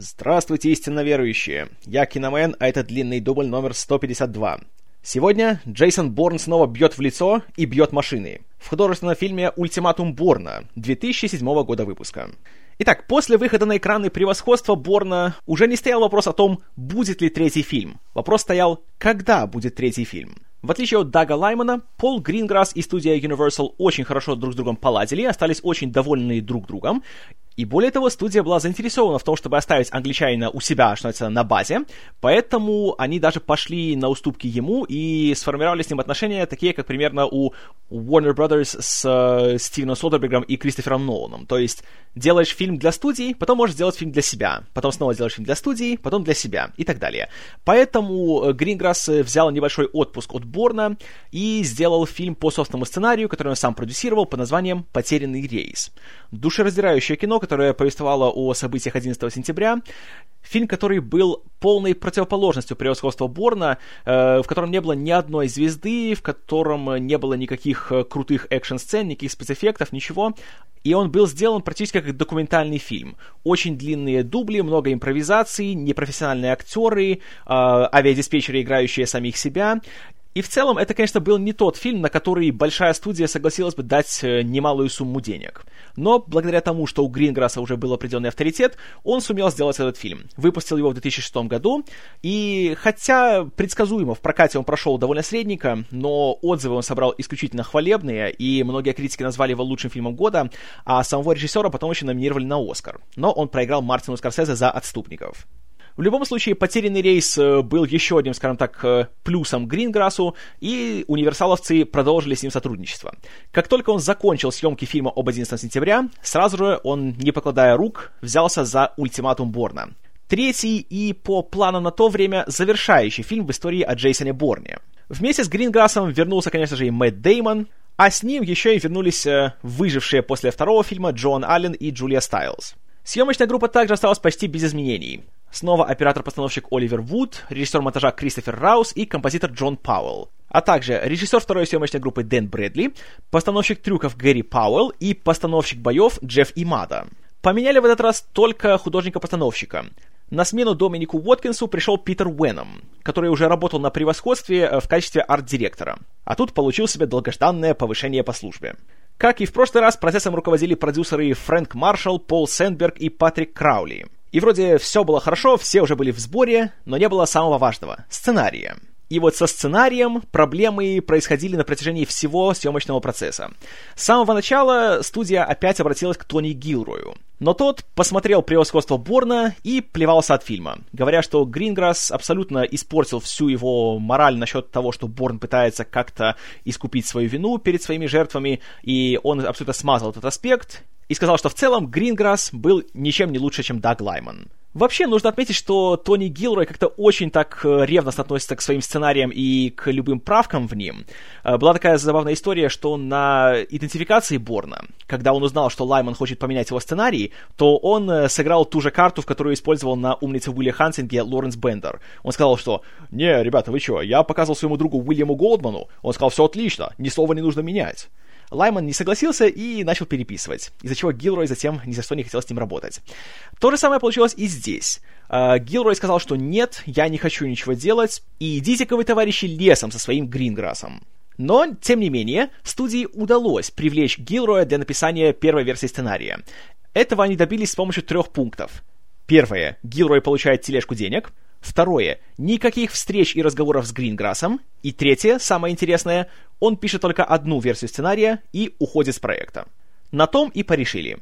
Здравствуйте, истинно верующие! Я Киномен, а это длинный дубль номер 152. Сегодня Джейсон Борн снова бьет в лицо и бьет машины. В художественном фильме «Ультиматум Борна» 2007 года выпуска. Итак, после выхода на экраны превосходства Борна уже не стоял вопрос о том, будет ли третий фильм. Вопрос стоял, когда будет третий фильм. В отличие от Дага Лаймана, Пол Гринграсс и студия Universal очень хорошо друг с другом поладили, остались очень довольны друг другом, и более того, студия была заинтересована в том, чтобы оставить англичанина у себя, что называется, на базе, поэтому они даже пошли на уступки ему и сформировали с ним отношения такие, как примерно у Warner Brothers с э, Стивеном Содербергом и Кристофером Ноланом. То есть делаешь фильм для студии, потом можешь сделать фильм для себя, потом снова делаешь фильм для студии, потом для себя и так далее. Поэтому Гринграсс взял небольшой отпуск от Борна и сделал фильм по собственному сценарию, который он сам продюсировал под названием «Потерянный рейс». Душераздирающее кино, которая повествовала о событиях 11 сентября. Фильм, который был полной противоположностью превосходства Борна, э, в котором не было ни одной звезды, в котором не было никаких э, крутых экшн-сцен, никаких спецэффектов, ничего. И он был сделан практически как документальный фильм. Очень длинные дубли, много импровизаций, непрофессиональные актеры, э, авиадиспетчеры, играющие самих себя. И в целом это, конечно, был не тот фильм, на который большая студия согласилась бы дать э, немалую сумму денег. Но благодаря тому, что у Гринграсса уже был определенный авторитет, он сумел сделать этот фильм. Выпустил его в 2006 году, и хотя предсказуемо в прокате он прошел довольно средненько, но отзывы он собрал исключительно хвалебные, и многие критики назвали его лучшим фильмом года, а самого режиссера потом еще номинировали на Оскар. Но он проиграл Мартину Скорсезе за «Отступников». В любом случае, потерянный рейс э, был еще одним, скажем так, э, плюсом Гринграссу, и универсаловцы продолжили с ним сотрудничество. Как только он закончил съемки фильма об 11 сентября, сразу же он, не покладая рук, взялся за ультиматум Борна. Третий и, по плану на то время, завершающий фильм в истории о Джейсоне Борне. Вместе с Гринграссом вернулся, конечно же, и Мэтт Деймон, а с ним еще и вернулись э, выжившие после второго фильма Джон Аллен и Джулия Стайлз. Съемочная группа также осталась почти без изменений. Снова оператор-постановщик Оливер Вуд, режиссер монтажа Кристофер Раус и композитор Джон Пауэлл. А также режиссер второй съемочной группы Дэн Брэдли, постановщик трюков Гэри Пауэлл и постановщик боев Джефф Имада. Поменяли в этот раз только художника-постановщика. На смену Доминику Уоткинсу пришел Питер Уэном, который уже работал на превосходстве э, в качестве арт-директора. А тут получил себе долгожданное повышение по службе. Как и в прошлый раз, процессом руководили продюсеры Фрэнк Маршалл, Пол Сэндберг и Патрик Краули – и вроде все было хорошо, все уже были в сборе, но не было самого важного — сценария. И вот со сценарием проблемы происходили на протяжении всего съемочного процесса. С самого начала студия опять обратилась к Тони Гилрою. Но тот посмотрел превосходство Борна и плевался от фильма, говоря, что Гринграсс абсолютно испортил всю его мораль насчет того, что Борн пытается как-то искупить свою вину перед своими жертвами, и он абсолютно смазал этот аспект, и сказал, что в целом Гринграсс был ничем не лучше, чем Даг Лайман. Вообще, нужно отметить, что Тони Гилрой как-то очень так э, ревностно относится к своим сценариям и к любым правкам в ним. Э, была такая забавная история, что на идентификации Борна, когда он узнал, что Лайман хочет поменять его сценарий, то он э, сыграл ту же карту, в которую использовал на умнице Уилли Хансинге Лоренс Бендер. Он сказал, что «Не, ребята, вы что, я показывал своему другу Уильяму Голдману, он сказал, все отлично, ни слова не нужно менять». Лайман не согласился и начал переписывать, из-за чего Гилрой затем ни за что не хотел с ним работать. То же самое получилось и здесь. Uh, Гилрой сказал, что нет, я не хочу ничего делать, и идите-ка вы, товарищи, лесом со своим Гринграссом. Но, тем не менее, студии удалось привлечь Гилроя для написания первой версии сценария. Этого они добились с помощью трех пунктов. Первое. Гилрой получает тележку денег. Второе. Никаких встреч и разговоров с Гринграссом. И третье, самое интересное, он пишет только одну версию сценария и уходит с проекта. На том и порешили.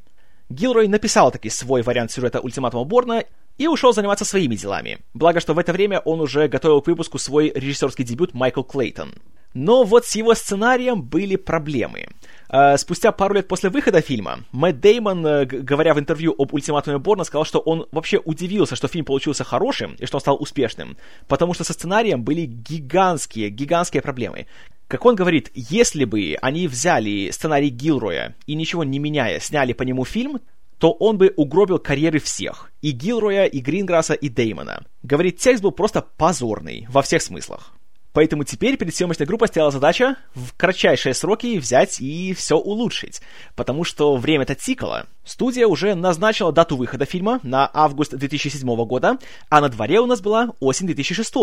Гилрой написал таки свой вариант сюжета ультиматума Борна и ушел заниматься своими делами. Благо, что в это время он уже готовил к выпуску свой режиссерский дебют Майкл Клейтон. Но вот с его сценарием были проблемы. Э, спустя пару лет после выхода фильма, Мэтт Деймон, э, говоря в интервью об ультиматуме Борна, сказал, что он вообще удивился, что фильм получился хорошим и что он стал успешным, потому что со сценарием были гигантские, гигантские проблемы. Как он говорит, если бы они взяли сценарий Гилроя и ничего не меняя сняли по нему фильм, то он бы угробил карьеры всех. И Гилроя, и Гринграсса, и Деймона. Говорит, текст был просто позорный во всех смыслах. Поэтому теперь перед съемочной группой стояла задача в кратчайшие сроки взять и все улучшить. Потому что время-то тикало. Студия уже назначила дату выхода фильма на август 2007 года, а на дворе у нас была осень 2006.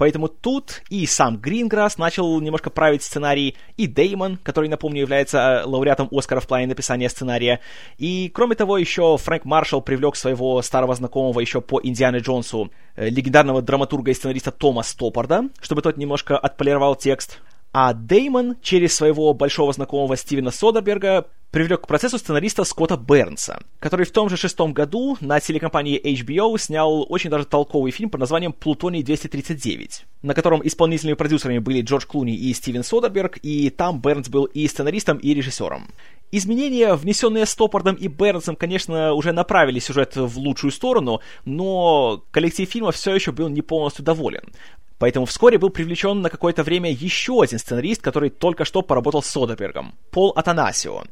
Поэтому тут и сам Гринграсс начал немножко править сценарий, и Деймон, который, напомню, является э, лауреатом Оскара в плане написания сценария. И, кроме того, еще Фрэнк Маршалл привлек своего старого знакомого еще по Индиане Джонсу, э, легендарного драматурга и сценариста Тома Стоппарда, чтобы тот немножко отполировал текст. А Деймон через своего большого знакомого Стивена Содерберга привлек к процессу сценариста Скотта Бернса, который в том же шестом году на телекомпании HBO снял очень даже толковый фильм под названием «Плутоний-239», на котором исполнительными продюсерами были Джордж Клуни и Стивен Содерберг, и там Бернс был и сценаристом, и режиссером. Изменения, внесенные Стоппардом и Бернсом, конечно, уже направили сюжет в лучшую сторону, но коллектив фильма все еще был не полностью доволен. Поэтому вскоре был привлечен на какое-то время еще один сценарист, который только что поработал с Содербергом, Пол Атанасио.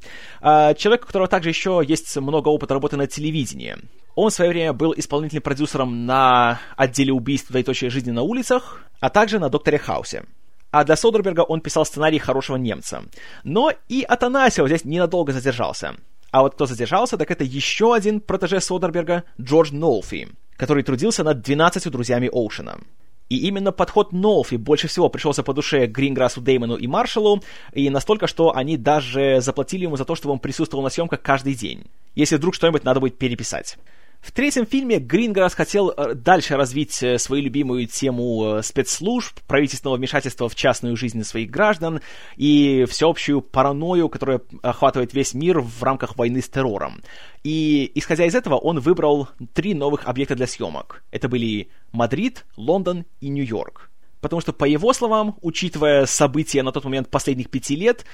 А, человек, у которого также еще есть много опыта работы на телевидении. Он в свое время был исполнительным продюсером на отделе убийств двоеточие жизни на улицах, а также на Докторе Хаусе. А для Содерберга он писал сценарий «Хорошего немца». Но и Атанасио здесь ненадолго задержался. А вот кто задержался, так это еще один протеже Содерберга, Джордж Нолфи, который трудился над «12 друзьями Оушена». И именно подход Нолфи больше всего пришелся по душе Гринграссу, Деймону и Маршалу, и настолько, что они даже заплатили ему за то, чтобы он присутствовал на съемках каждый день, если вдруг что-нибудь надо будет переписать. В третьем фильме Гринграсс хотел э, дальше развить э, свою любимую тему э, спецслужб, правительственного вмешательства в частную жизнь своих граждан и всеобщую паранойю, которая охватывает весь мир в рамках войны с террором. И, исходя из этого, он выбрал три новых объекта для съемок. Это были Мадрид, Лондон и Нью-Йорк. Потому что, по его словам, учитывая события на тот момент последних пяти лет,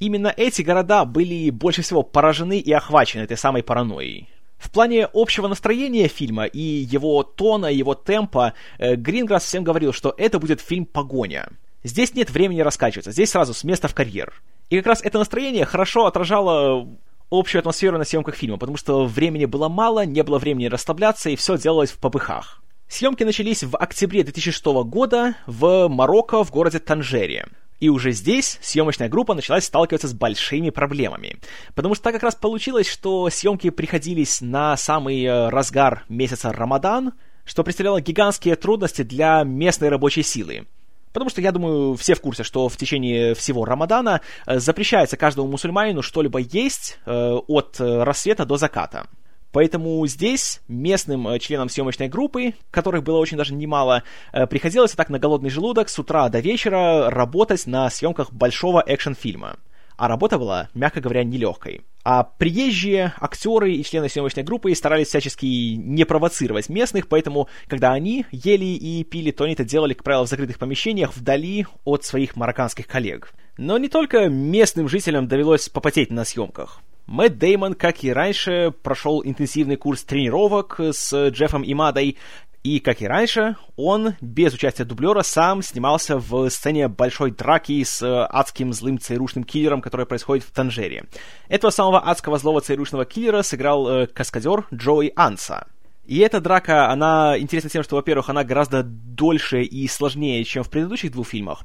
именно эти города были больше всего поражены и охвачены этой самой паранойей. В плане общего настроения фильма и его тона, его темпа, э, Гринграсс всем говорил, что это будет фильм «Погоня». Здесь нет времени раскачиваться, здесь сразу с места в карьер. И как раз это настроение хорошо отражало общую атмосферу на съемках фильма, потому что времени было мало, не было времени расслабляться, и все делалось в попыхах. Съемки начались в октябре 2006 года в Марокко в городе Танжере. И уже здесь съемочная группа началась сталкиваться с большими проблемами. Потому что так как раз получилось, что съемки приходились на самый э, разгар месяца Рамадан, что представляло гигантские трудности для местной рабочей силы. Потому что, я думаю, все в курсе, что в течение всего Рамадана э, запрещается каждому мусульманину что-либо есть э, от рассвета до заката. Поэтому здесь местным э, членам съемочной группы, которых было очень даже немало, э, приходилось так на голодный желудок с утра до вечера работать на съемках большого экшн-фильма. А работа была, мягко говоря, нелегкой. А приезжие актеры и члены съемочной группы старались всячески не провоцировать местных, поэтому, когда они ели и пили, то они это делали, как правило, в закрытых помещениях, вдали от своих марокканских коллег. Но не только местным жителям довелось попотеть на съемках. Мэтт Деймон, как и раньше, прошел интенсивный курс тренировок с Джеффом Мадой, и, как и раньше, он, без участия дублера, сам снимался в сцене большой драки с адским злым ЦРУшным киллером, которая происходит в Танжере. Этого самого адского злого ЦРУшного киллера сыграл э, каскадер Джои Анса. И эта драка, она интересна тем, что, во-первых, она гораздо дольше и сложнее, чем в предыдущих двух фильмах,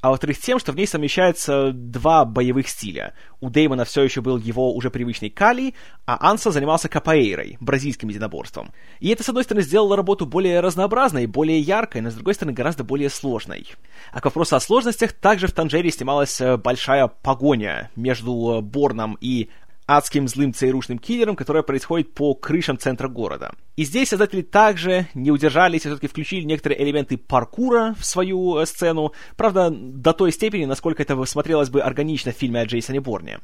а во-вторых, тем, что в ней совмещаются два боевых стиля. У Деймона все еще был его уже привычный кали, а Анса занимался капоэйрой, бразильским единоборством. И это, с одной стороны, сделало работу более разнообразной, более яркой, но, с другой стороны, гораздо более сложной. А к вопросу о сложностях, также в Танжере снималась э, большая погоня между Борном и адским злым ЦРУшным киллером, которая происходит по крышам центра города. И здесь создатели также не удержались и все-таки включили некоторые элементы паркура в свою э, сцену, правда, до той степени, насколько это смотрелось бы органично в фильме о Джейсоне Борне.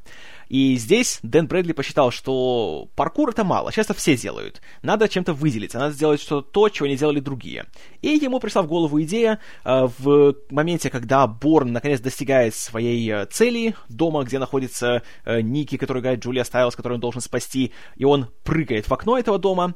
И здесь Дэн Брэдли посчитал, что паркур это мало, часто все делают. Надо чем-то выделиться, надо сделать что-то то, чего не делали другие. И ему пришла в голову идея э, в моменте, когда Борн наконец достигает своей э, цели, дома, где находится Ники, который играет Джулия Стайлс, которую он должен спасти, и он прыгает в окно этого дома.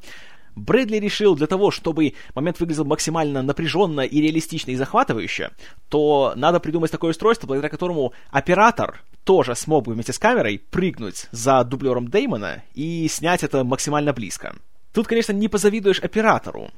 Брэдли решил для того, чтобы момент выглядел максимально напряженно и реалистично и захватывающе, то надо придумать такое устройство, благодаря которому оператор тоже смог бы вместе с камерой прыгнуть за дублером Деймона и снять это максимально близко. Тут, конечно, не позавидуешь оператору,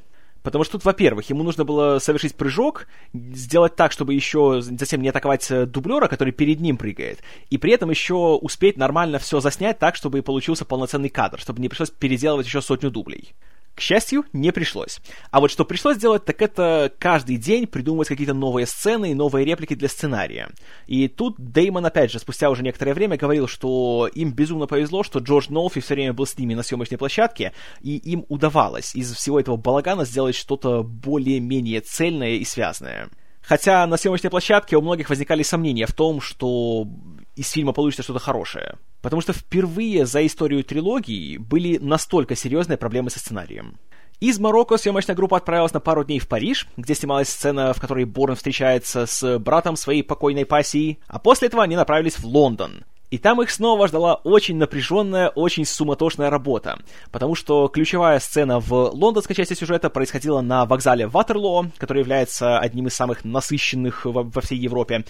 Потому что тут, во-первых, ему нужно было совершить прыжок, сделать так, чтобы еще затем не атаковать э, дублера, который перед ним прыгает, и при этом еще успеть нормально все заснять так, чтобы получился полноценный кадр, чтобы не пришлось переделывать еще сотню дублей. К счастью, не пришлось. А вот что пришлось делать, так это каждый день придумывать какие-то новые сцены и новые реплики для сценария. И тут Деймон, опять же, спустя уже некоторое время говорил, что им безумно повезло, что Джордж Нолфи все время был с ними на съемочной площадке, и им удавалось из всего этого балагана сделать что-то более-менее цельное и связанное. Хотя на съемочной площадке у многих возникали сомнения в том, что из фильма получится что-то хорошее. Потому что впервые за историю трилогии были настолько серьезные проблемы со сценарием. Из Марокко съемочная группа отправилась на пару дней в Париж, где снималась сцена, в которой Борн встречается с братом своей покойной пассии, а после этого они направились в Лондон. И там их снова ждала очень напряженная, очень суматошная работа, потому что ключевая сцена в лондонской части сюжета происходила на вокзале Ватерлоо, который является одним из самых насыщенных во, во всей Европе.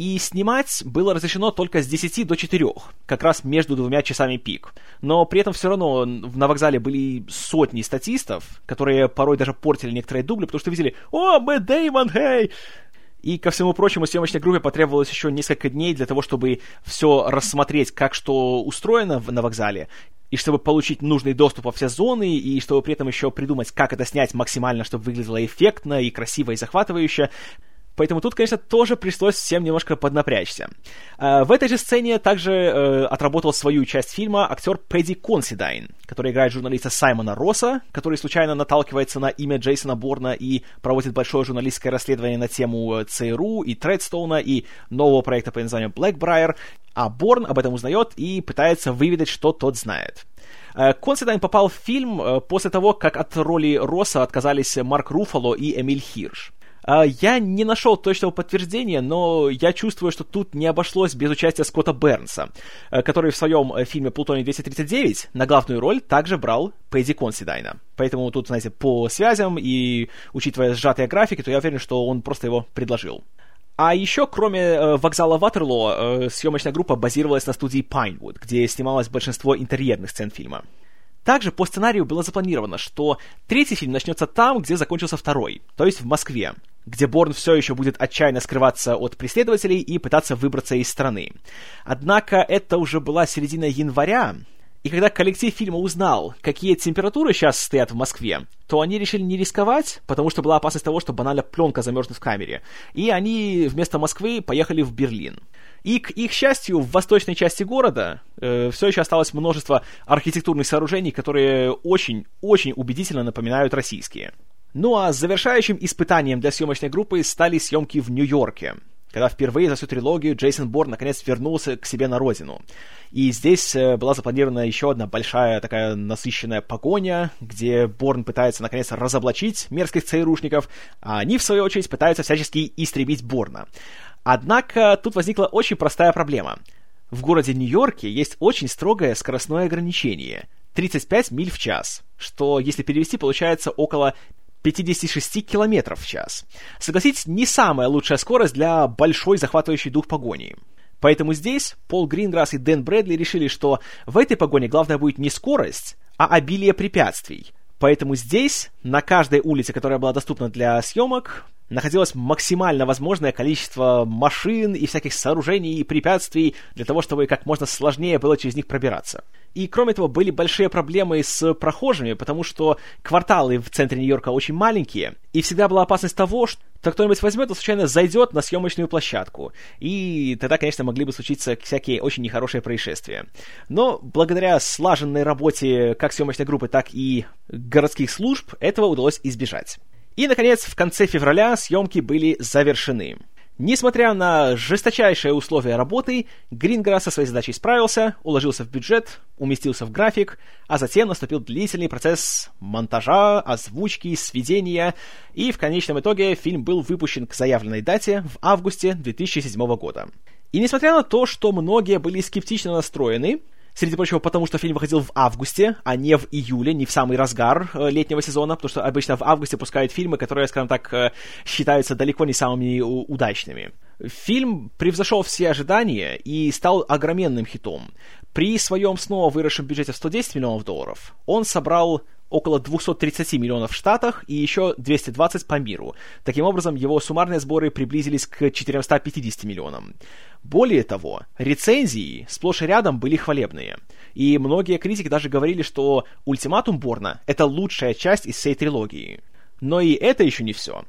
И снимать было разрешено только с 10 до 4, как раз между двумя часами пик. Но при этом все равно на вокзале были сотни статистов, которые порой даже портили некоторые дубли, потому что видели «О, Мэтт Дэймон, хей!» И, ко всему прочему, съемочной группе потребовалось еще несколько дней для того, чтобы все рассмотреть, как что устроено на вокзале, и чтобы получить нужный доступ во все зоны, и чтобы при этом еще придумать, как это снять максимально, чтобы выглядело эффектно и красиво и захватывающе. Поэтому тут, конечно, тоже пришлось всем немножко поднапрячься. Э, в этой же сцене также э, отработал свою часть фильма актер Пэдди Консидайн, который играет журналиста Саймона Росса, который случайно наталкивается на имя Джейсона Борна и проводит большое журналистское расследование на тему э, ЦРУ и Тредстоуна и нового проекта по названию Blackbriar, а Борн об этом узнает и пытается выведать, что тот знает. Консидайн попал в фильм после того, как от роли Росса отказались Марк Руфало и Эмиль Хирш. А, я не нашел точного подтверждения, но я чувствую, что тут не обошлось без участия Скотта Бернса, э, который в своем э, фильме «Плутоний-239» на главную роль также брал Пэдди Консидайна. Поэтому тут, знаете, по связям и учитывая сжатые графики, то я уверен, что он просто его предложил. А еще, кроме э, вокзала Ватерлоо, съемочная группа базировалась на студии Pinewood, где снималось большинство интерьерных сцен фильма. Также по сценарию было запланировано, что третий фильм начнется там, где закончился второй, то есть в Москве, где Борн все еще будет отчаянно скрываться от преследователей и пытаться выбраться из страны. Однако это уже была середина января, и когда коллектив фильма узнал, какие температуры сейчас стоят в Москве, то они решили не рисковать, потому что была опасность того, что банально пленка замерзнет в камере. И они вместо Москвы поехали в Берлин. И, к их счастью, в восточной части города э, все еще осталось множество архитектурных сооружений, которые очень-очень убедительно напоминают российские. Ну а завершающим испытанием для съемочной группы стали съемки в Нью-Йорке, когда впервые за всю трилогию Джейсон Борн наконец вернулся к себе на родину. И здесь э, была запланирована еще одна большая такая насыщенная погоня, где Борн пытается наконец разоблачить мерзких ЦРУшников, а они, в свою очередь, пытаются всячески истребить Борна. Однако тут возникла очень простая проблема. В городе Нью-Йорке есть очень строгое скоростное ограничение — 35 миль в час, что, если перевести, получается около 56 километров в час. Согласитесь, не самая лучшая скорость для большой захватывающей дух погони. Поэтому здесь Пол Гринграсс и Дэн Брэдли решили, что в этой погоне главное будет не скорость, а обилие препятствий. Поэтому здесь, на каждой улице, которая была доступна для съемок, находилось максимально возможное количество машин и всяких сооружений и препятствий для того, чтобы как можно сложнее было через них пробираться. И кроме того, были большие проблемы с прохожими, потому что кварталы в центре Нью-Йорка очень маленькие, и всегда была опасность того, что кто-нибудь возьмет и случайно зайдет на съемочную площадку. И тогда, конечно, могли бы случиться всякие очень нехорошие происшествия. Но благодаря слаженной работе как съемочной группы, так и городских служб этого удалось избежать. И, наконец, в конце февраля съемки были завершены. Несмотря на жесточайшие условия работы, Гринграсс со своей задачей справился, уложился в бюджет, уместился в график, а затем наступил длительный процесс монтажа, озвучки, сведения, и в конечном итоге фильм был выпущен к заявленной дате в августе 2007 года. И несмотря на то, что многие были скептично настроены, Среди прочего, потому что фильм выходил в августе, а не в июле, не в самый разгар э, летнего сезона, потому что обычно в августе пускают фильмы, которые, скажем так, э, считаются далеко не самыми удачными. Фильм превзошел все ожидания и стал огроменным хитом. При своем снова выросшем бюджете в 110 миллионов долларов он собрал около 230 миллионов в Штатах и еще 220 по миру. Таким образом, его суммарные сборы приблизились к 450 миллионам. Более того, рецензии сплошь и рядом были хвалебные. И многие критики даже говорили, что «Ультиматум Борна» — это лучшая часть из всей трилогии. Но и это еще не все.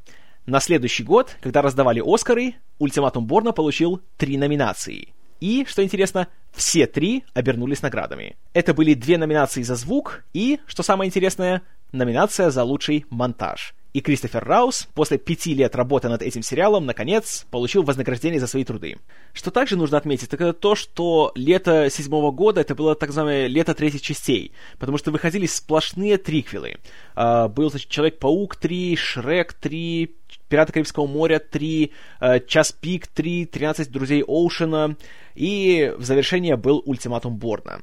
На следующий год, когда раздавали Оскары, «Ультиматум Борна» получил три номинации. И, что интересно, все три обернулись наградами. Это были две номинации за звук и, что самое интересное, номинация за лучший монтаж. И Кристофер Раус после пяти лет работы над этим сериалом, наконец, получил вознаграждение за свои труды. Что также нужно отметить, так это то, что лето седьмого года это было так называемое лето третьих частей, потому что выходили сплошные триквелы. Uh, был, значит, Человек-паук 3, Шрек 3, Пираты Карибского моря 3, uh, Час пик 3, 13 друзей Оушена, и в завершение был Ультиматум Борна.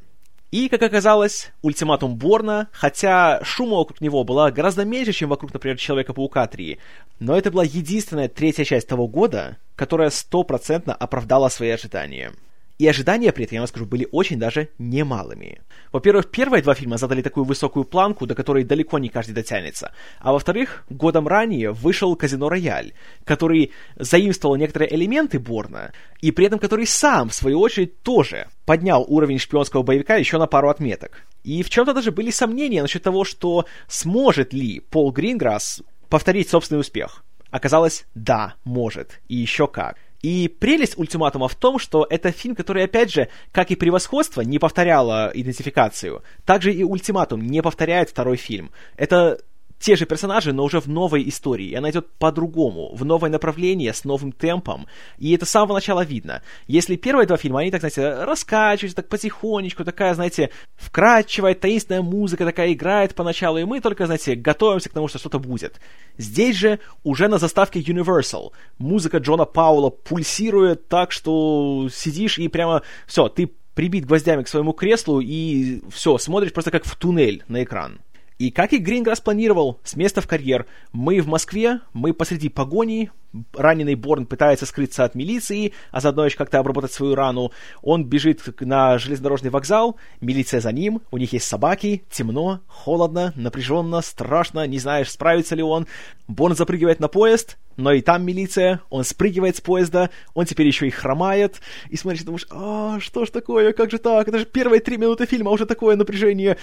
И, как оказалось, ультиматум Борна, хотя шума вокруг него была гораздо меньше, чем вокруг, например, Человека-паука 3, но это была единственная третья часть того года, которая стопроцентно оправдала свои ожидания. И ожидания при этом, я вам скажу, были очень даже немалыми. Во-первых, первые два фильма задали такую высокую планку, до которой далеко не каждый дотянется. А во-вторых, годом ранее вышел «Казино Рояль», который заимствовал некоторые элементы Борна, и при этом который сам, в свою очередь, тоже поднял уровень шпионского боевика еще на пару отметок. И в чем-то даже были сомнения насчет того, что сможет ли Пол Гринграсс повторить собственный успех. Оказалось, да, может, и еще как. И прелесть ультиматума в том, что это фильм, который, опять же, как и превосходство, не повторяло идентификацию, также и ультиматум не повторяет второй фильм. Это те же персонажи, но уже в новой истории. И она идет по-другому, в новое направление, с новым темпом. И это с самого начала видно. Если первые два фильма, они так, знаете, раскачиваются так потихонечку, такая, знаете, вкрадчивая, таинственная музыка такая играет поначалу, и мы только, знаете, готовимся к тому, что что-то будет. Здесь же уже на заставке Universal музыка Джона Паула пульсирует так, что сидишь и прямо все, ты прибит гвоздями к своему креслу и все, смотришь просто как в туннель на экран. И как и Гринграсс планировал, с места в карьер, мы в Москве, мы посреди погони, раненый Борн пытается скрыться от милиции, а заодно еще как-то обработать свою рану. Он бежит на железнодорожный вокзал, милиция за ним, у них есть собаки, темно, холодно, напряженно, страшно, не знаешь, справится ли он. Борн запрыгивает на поезд, но и там милиция, он спрыгивает с поезда, он теперь еще и хромает, и смотришь, думаешь, а, что ж такое, как же так, это же первые три минуты фильма, а уже такое напряжение.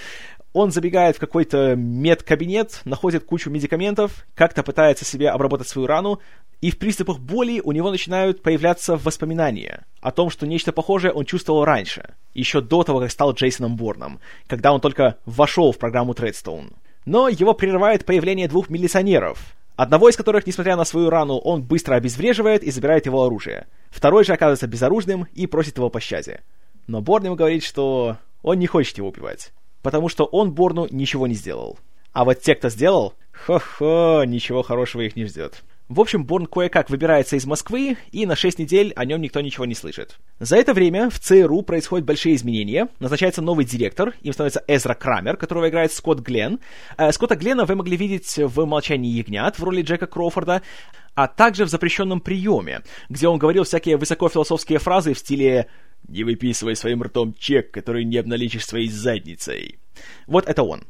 Он забегает в какой-то медкабинет, находит кучу медикаментов, как-то пытается себе обработать свою рану, и в приступах боли у него начинают появляться воспоминания о том, что нечто похожее он чувствовал раньше, еще до того, как стал Джейсоном Борном, когда он только вошел в программу Тредстоун. Но его прерывает появление двух милиционеров, одного из которых, несмотря на свою рану, он быстро обезвреживает и забирает его оружие. Второй же оказывается безоружным и просит его пощаде. Но Борн ему говорит, что он не хочет его убивать, потому что он Борну ничего не сделал. А вот те, кто сделал, хо-хо, ничего хорошего их не ждет. В общем, Борн кое-как выбирается из Москвы, и на 6 недель о нем никто ничего не слышит. За это время в ЦРУ происходят большие изменения. Назначается новый директор, им становится Эзра Крамер, которого играет Скотт Гленн. Э, Скотта Гленна вы могли видеть в «Молчании ягнят» в роли Джека Кроуфорда, а также в «Запрещенном приеме», где он говорил всякие высокофилософские фразы в стиле «Не выписывай своим ртом чек, который не обналичишь своей задницей». Вот это он.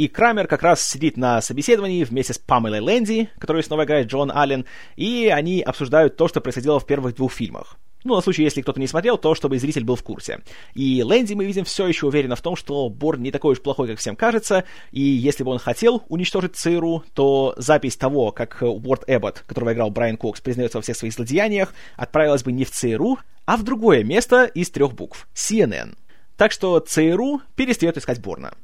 И Крамер как раз сидит на собеседовании вместе с Памелой Лэнди, которую снова играет Джон Аллен, и они обсуждают то, что происходило в первых двух фильмах. Ну, на случай, если кто-то не смотрел, то чтобы зритель был в курсе. И Лэнди, мы видим, все еще уверена в том, что Борн не такой уж плохой, как всем кажется, и если бы он хотел уничтожить ЦРУ, то запись того, как Уорд Эббот, которого играл Брайан Кокс, признается во всех своих злодеяниях, отправилась бы не в ЦРУ, а в другое место из трех букв — CNN. Так что ЦРУ перестает искать Борна.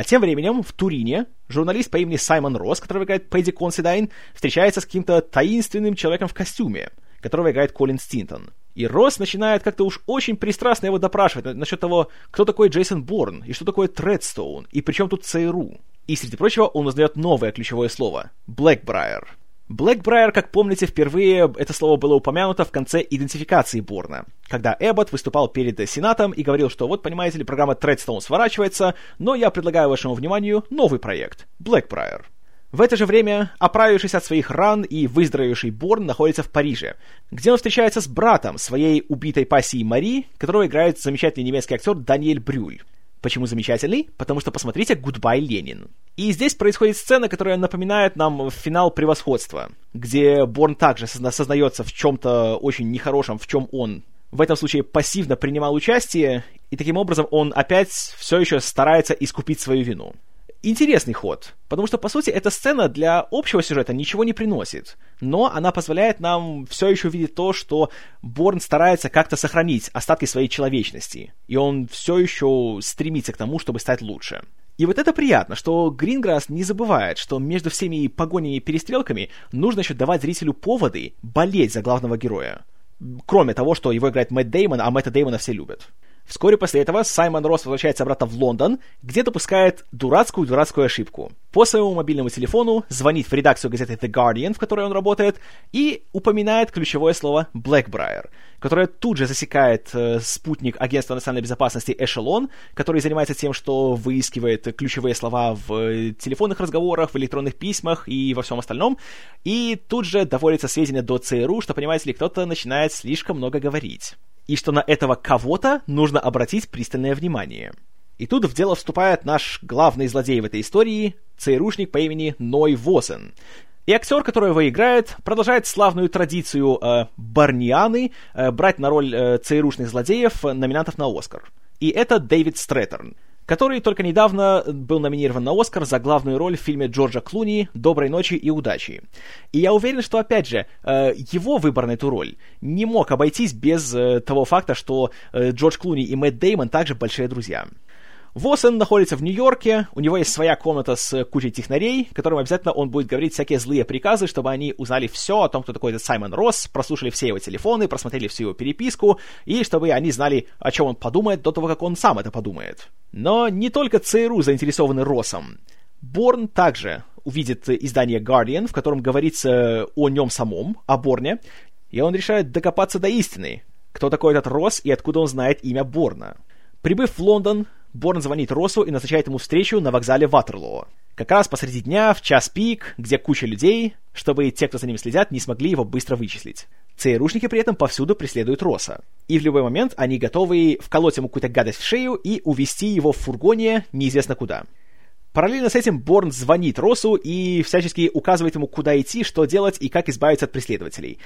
А тем временем в Турине журналист по имени Саймон Росс, который играет Пэдди Консидайн, встречается с каким-то таинственным человеком в костюме, которого играет Колин Стинтон. И Росс начинает как-то уж очень пристрастно его допрашивать насчет того, кто такой Джейсон Борн, и что такое Тредстоун, и при чем тут ЦРУ. И, среди прочего, он узнает новое ключевое слово — Блэкбрайер — Блэкбрайер, как помните, впервые это слово было упомянуто в конце идентификации Борна, когда Эббот выступал перед Сенатом и говорил, что вот, понимаете ли, программа Тредстоун сворачивается, но я предлагаю вашему вниманию новый проект — Блэкбрайер. В это же время, оправившись от своих ран и выздоровевший Борн находится в Париже, где он встречается с братом своей убитой пассии Мари, которого играет замечательный немецкий актер Даниэль Брюль. Почему замечательный? Потому что посмотрите «Гудбай, Ленин». И здесь происходит сцена, которая напоминает нам финал превосходства, где Борн также осознается в чем-то очень нехорошем, в чем он в этом случае пассивно принимал участие, и таким образом он опять все еще старается искупить свою вину. Интересный ход, потому что, по сути, эта сцена для общего сюжета ничего не приносит, но она позволяет нам все еще видеть то, что Борн старается как-то сохранить остатки своей человечности, и он все еще стремится к тому, чтобы стать лучше. И вот это приятно, что Гринграсс не забывает, что между всеми погонями и перестрелками нужно еще давать зрителю поводы болеть за главного героя. Кроме того, что его играет Мэтт Деймон, а Мэтта Деймона все любят. Вскоре после этого Саймон Росс возвращается обратно в Лондон, где допускает дурацкую-дурацкую ошибку. По своему мобильному телефону звонит в редакцию газеты The Guardian, в которой он работает, и упоминает ключевое слово Blackbriar, которое тут же засекает э, спутник Агентства национальной безопасности Эшелон, который занимается тем, что выискивает ключевые слова в э, телефонных разговорах, в электронных письмах и во всем остальном, и тут же доводится сведения до ЦРУ, что, понимаете ли, кто-то начинает слишком много говорить и что на этого кого-то нужно обратить пристальное внимание. И тут в дело вступает наш главный злодей в этой истории, ЦРУшник по имени Ной Восен. И актер, который его играет, продолжает славную традицию э, Барнианы э, брать на роль э, ЦРУшных злодеев номинантов на Оскар. И это Дэвид Стрэтерн который только недавно был номинирован на Оскар за главную роль в фильме Джорджа Клуни «Доброй ночи и удачи». И я уверен, что, опять же, э, его выбор на эту роль не мог обойтись без э, того факта, что э, Джордж Клуни и Мэтт Деймон также большие друзья. Восен находится в Нью-Йорке, у него есть своя комната с кучей технарей, которым обязательно он будет говорить всякие злые приказы, чтобы они узнали все о том, кто такой этот Саймон Росс, прослушали все его телефоны, просмотрели всю его переписку, и чтобы они знали, о чем он подумает до того, как он сам это подумает. Но не только ЦРУ заинтересованы Россом. Борн также увидит издание Guardian, в котором говорится о нем самом, о Борне, и он решает докопаться до истины, кто такой этот Росс и откуда он знает имя Борна. Прибыв в Лондон, Борн звонит Россу и назначает ему встречу на вокзале Ватерлоо. Как раз посреди дня, в час пик, где куча людей, чтобы те, кто за ним следят, не смогли его быстро вычислить. ЦРУшники при этом повсюду преследуют Росса. И в любой момент они готовы вколоть ему какую-то гадость в шею и увезти его в фургоне неизвестно куда. Параллельно с этим Борн звонит Россу и всячески указывает ему, куда идти, что делать и как избавиться от преследователей.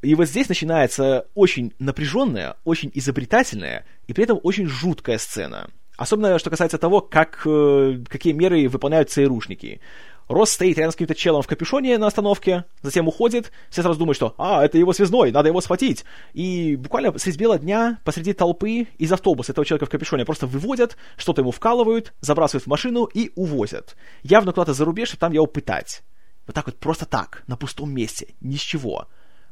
И вот здесь начинается очень напряженная, очень изобретательная и при этом очень жуткая сцена — Особенно, что касается того, как, э, какие меры выполняют ЦРУшники. Росс стоит рядом с каким-то челом в капюшоне на остановке, затем уходит, все сразу думают, что «А, это его связной, надо его схватить». И буквально средь бела дня посреди толпы из автобуса этого человека в капюшоне просто выводят, что-то ему вкалывают, забрасывают в машину и увозят. Явно куда-то за рубеж, чтобы там его пытать. Вот так вот, просто так, на пустом месте, ни с чего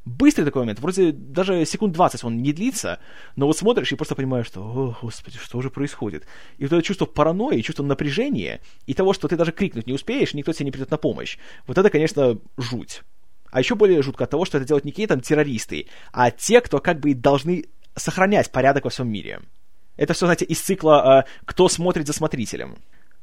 быстрый такой момент, вроде даже секунд 20 он не длится, но вот смотришь и просто понимаешь, что, о, господи, что уже происходит? И вот это чувство паранойи, чувство напряжения и того, что ты даже крикнуть не успеешь, никто тебе не придет на помощь. Вот это, конечно, жуть. А еще более жутко от того, что это делают не какие-то там террористы, а те, кто как бы должны сохранять порядок во всем мире. Это все, знаете, из цикла э, «Кто смотрит за смотрителем».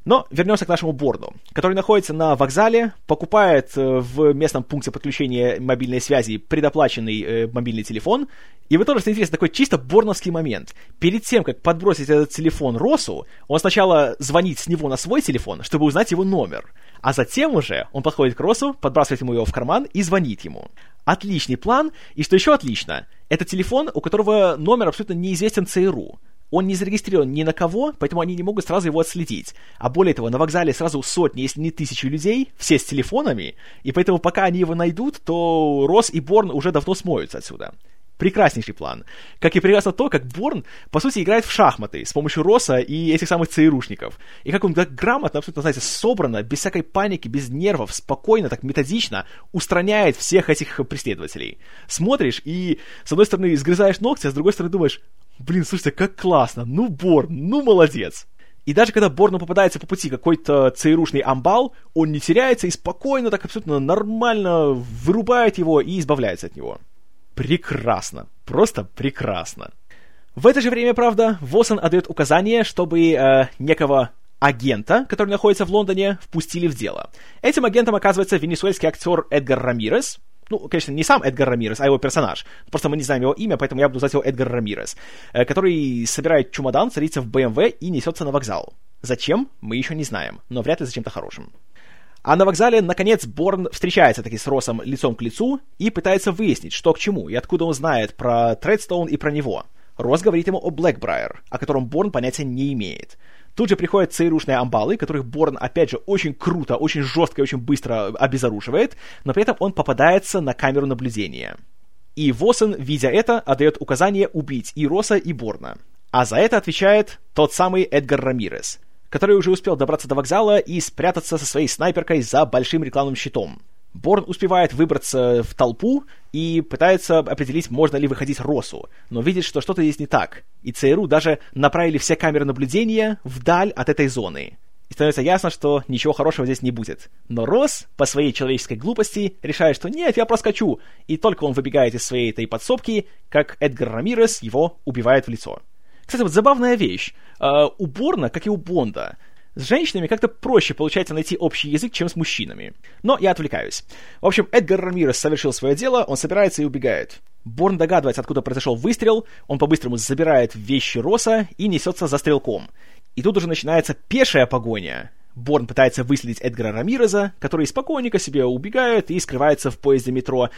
Но вернемся к нашему Борду, который находится на вокзале, покупает э, в местном пункте подключения мобильной связи предоплаченный э, мобильный телефон. И вы тоже, что интересно, такой чисто борновский момент. Перед тем, как подбросить этот телефон Росу, он сначала звонит с него на свой телефон, чтобы узнать его номер. А затем уже он подходит к Росу, подбрасывает ему его в карман и звонит ему. Отличный план, и что еще отлично, это телефон, у которого номер абсолютно неизвестен ЦРУ он не зарегистрирован ни на кого, поэтому они не могут сразу его отследить. А более того, на вокзале сразу сотни, если не тысячи людей, все с телефонами, и поэтому пока они его найдут, то Рос и Борн уже давно смоются отсюда. Прекраснейший план. Как и прекрасно то, как Борн, по сути, играет в шахматы с помощью Роса и этих самых ЦРУшников. И как он так грамотно, абсолютно, знаете, собрано, без всякой паники, без нервов, спокойно, так методично устраняет всех этих преследователей. Смотришь и, с одной стороны, сгрызаешь ногти, а с другой стороны думаешь, блин, слушайте, как классно, ну, Борн, ну, молодец. И даже когда Борну попадается по пути какой-то ЦРУшный амбал, он не теряется и спокойно, так абсолютно нормально вырубает его и избавляется от него. Прекрасно. Просто прекрасно. В это же время, правда, Восон отдает указание, чтобы э, некого агента, который находится в Лондоне, впустили в дело. Этим агентом оказывается венесуэльский актер Эдгар Рамирес, ну, конечно, не сам Эдгар Рамирес, а его персонаж. Просто мы не знаем его имя, поэтому я буду звать его Эдгар Рамирес, э, который собирает чемодан, садится в БМВ и несется на вокзал. Зачем, мы еще не знаем, но вряд ли за чем-то хорошим. А на вокзале, наконец, Борн встречается таки с Россом лицом к лицу и пытается выяснить, что к чему и откуда он знает про Тредстоун и про него. Росс говорит ему о Блэкбрайер, о котором Борн понятия не имеет. Тут же приходят ЦРУшные амбалы, которых Борн, опять же, очень круто, очень жестко и очень быстро обезоруживает, но при этом он попадается на камеру наблюдения. И Восен, видя это, отдает указание убить и Росса, и Борна. А за это отвечает тот самый Эдгар Рамирес, который уже успел добраться до вокзала и спрятаться со своей снайперкой за большим рекламным щитом. Борн успевает выбраться в толпу и пытается определить, можно ли выходить Росу, но видит, что что-то здесь не так. И ЦРУ даже направили все камеры наблюдения вдаль от этой зоны. И становится ясно, что ничего хорошего здесь не будет. Но Рос, по своей человеческой глупости, решает, что нет, я проскочу. И только он выбегает из своей этой подсобки, как Эдгар Рамирес его убивает в лицо. Кстати, вот забавная вещь. Uh, у Борна, как и у Бонда, с женщинами как-то проще получается найти общий язык, чем с мужчинами. Но я отвлекаюсь. В общем, Эдгар Рамирес совершил свое дело, он собирается и убегает. Борн догадывается, откуда произошел выстрел, он по-быстрому забирает вещи Роса и несется за стрелком. И тут уже начинается пешая погоня. Борн пытается выследить Эдгара Рамиреза, который спокойненько себе убегает и скрывается в поезде метро.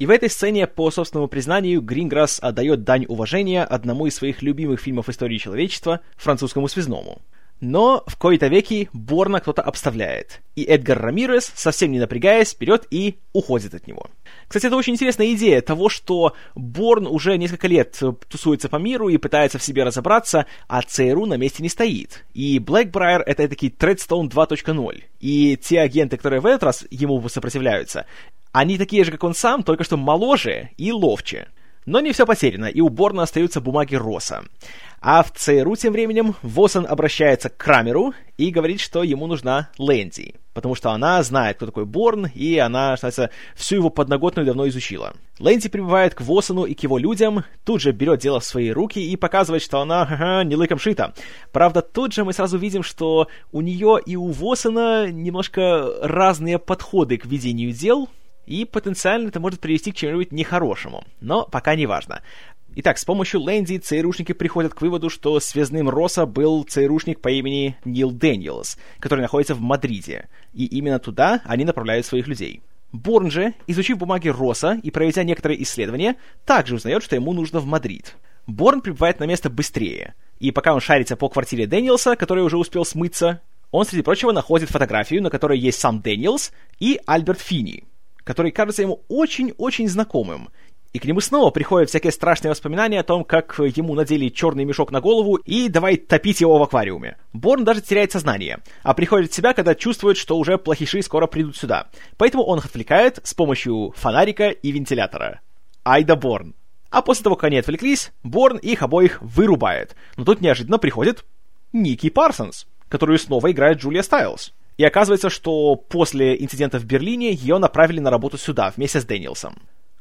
И в этой сцене, по собственному признанию, Гринграсс отдает дань уважения одному из своих любимых фильмов истории человечества, французскому связному. Но в кои-то веки Борна кто-то обставляет, и Эдгар Рамирес, совсем не напрягаясь, вперед и уходит от него. Кстати, это очень интересная идея того, что Борн уже несколько лет тусуется по миру и пытается в себе разобраться, а ЦРУ на месте не стоит. И Блэкбрайер — это такие Тредстоун 2.0. И те агенты, которые в этот раз ему сопротивляются, они такие же, как он сам, только что моложе и ловче. Но не все потеряно, и у Борна остаются бумаги Росса. А в ЦРУ тем временем Восон обращается к Крамеру и говорит, что ему нужна Лэнди, потому что она знает, кто такой Борн, и она, что всю его подноготную давно изучила. Лэнди прибывает к Восону и к его людям, тут же берет дело в свои руки и показывает, что она, ха-ха, не лыком шита. Правда, тут же мы сразу видим, что у нее и у Восона немножко разные подходы к ведению дел, и потенциально это может привести к чему-нибудь нехорошему. Но пока не важно. Итак, с помощью Лэнди ЦРУшники приходят к выводу, что связным Росса был ЦРУшник по имени Нил Дэниелс, который находится в Мадриде, и именно туда они направляют своих людей. Борн же, изучив бумаги Росса и проведя некоторые исследования, также узнает, что ему нужно в Мадрид. Борн прибывает на место быстрее, и пока он шарится по квартире Дэниелса, который уже успел смыться, он, среди прочего, находит фотографию, на которой есть сам Дэниелс и Альберт Фини, который кажется ему очень-очень знакомым. И к нему снова приходят всякие страшные воспоминания о том, как ему надели черный мешок на голову и давай топить его в аквариуме. Борн даже теряет сознание, а приходит в себя, когда чувствует, что уже плохиши скоро придут сюда. Поэтому он их отвлекает с помощью фонарика и вентилятора. Айда Борн. А после того, как они отвлеклись, Борн их обоих вырубает. Но тут неожиданно приходит Ники Парсонс, которую снова играет Джулия Стайлз. И оказывается, что после инцидента в Берлине ее направили на работу сюда, вместе с Дэниелсом.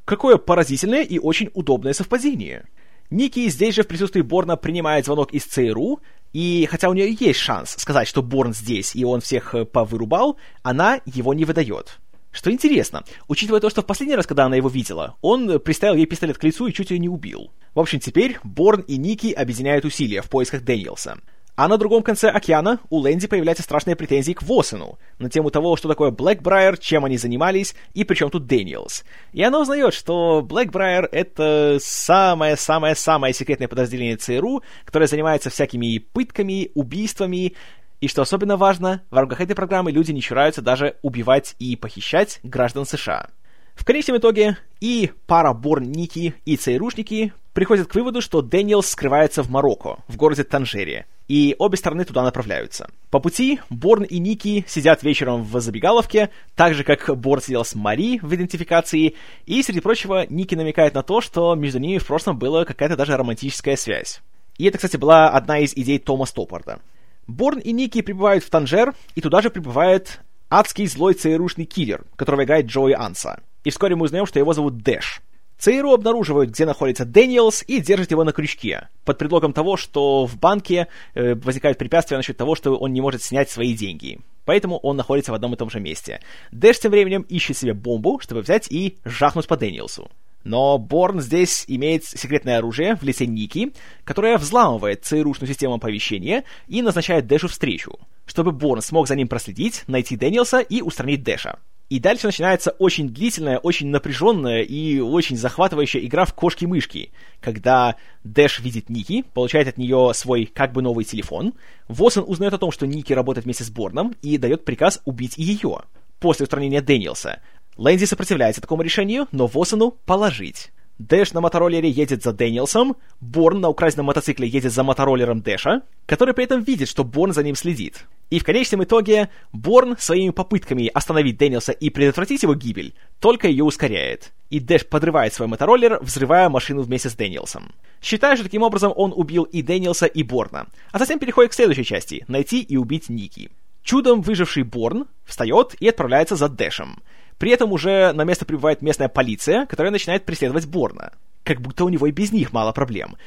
Какое поразительное и очень удобное совпадение. Ники здесь же в присутствии Борна принимает звонок из ЦРУ, и хотя у нее есть шанс сказать, что Борн здесь и он всех э, повырубал, она его не выдает. Что интересно, учитывая то, что в последний раз, когда она его видела, он приставил ей пистолет к лицу и чуть ее не убил. В общем, теперь Борн и Ники объединяют усилия в поисках Дэниелса. А на другом конце океана у Лэнди появляются страшные претензии к Восену на тему того, что такое Блэкбрайер, чем они занимались и при чем тут Дэниелс. И она узнает, что Блэкбрайер — это самое-самое-самое секретное подразделение ЦРУ, которое занимается всякими пытками, убийствами, и что особенно важно, в рамках этой программы люди не чураются даже убивать и похищать граждан США. В конечном итоге и пара Борн Ники и ЦРУшники приходят к выводу, что Дэниелс скрывается в Марокко, в городе Танжере, и обе стороны туда направляются. По пути Борн и Ники сидят вечером в забегаловке, так же, как Борн сидел с Мари в идентификации, и, среди прочего, Ники намекает на то, что между ними в прошлом была какая-то даже романтическая связь. И это, кстати, была одна из идей Тома Стоппарда. Борн и Ники прибывают в Танжер, и туда же прибывает адский злой ЦРУшный киллер, которого играет Джои Анса. И вскоре мы узнаем, что его зовут Дэш. ЦРУ обнаруживают, где находится Дэниелс, и держат его на крючке, под предлогом того, что в банке э, возникают препятствия насчет того, что он не может снять свои деньги. Поэтому он находится в одном и том же месте. Дэш тем временем ищет себе бомбу, чтобы взять и жахнуть по Дэниелсу. Но Борн здесь имеет секретное оружие в лице Ники, которое взламывает ЦРУшную систему оповещения и назначает Дэшу встречу, чтобы Борн смог за ним проследить, найти Дэниелса и устранить Дэша. И дальше начинается очень длительная, очень напряженная и очень захватывающая игра в кошки-мышки, когда Дэш видит Ники, получает от нее свой как бы новый телефон, Восон узнает о том, что Ники работает вместе с Борном и дает приказ убить ее после устранения Дэниелса, Лэнди сопротивляется такому решению, но Восону положить. Дэш на мотороллере едет за Дэниелсом, Борн на украденном мотоцикле едет за мотороллером Дэша, который при этом видит, что Борн за ним следит. И в конечном итоге Борн своими попытками остановить Дэниелса и предотвратить его гибель только ее ускоряет. И Дэш подрывает свой мотороллер, взрывая машину вместе с Дэниелсом. Считая, что таким образом он убил и Дэниелса, и Борна. А затем переходит к следующей части — найти и убить Ники. Чудом выживший Борн встает и отправляется за Дэшем. При этом уже на место прибывает местная полиция, которая начинает преследовать Борна. Как будто у него и без них мало проблем.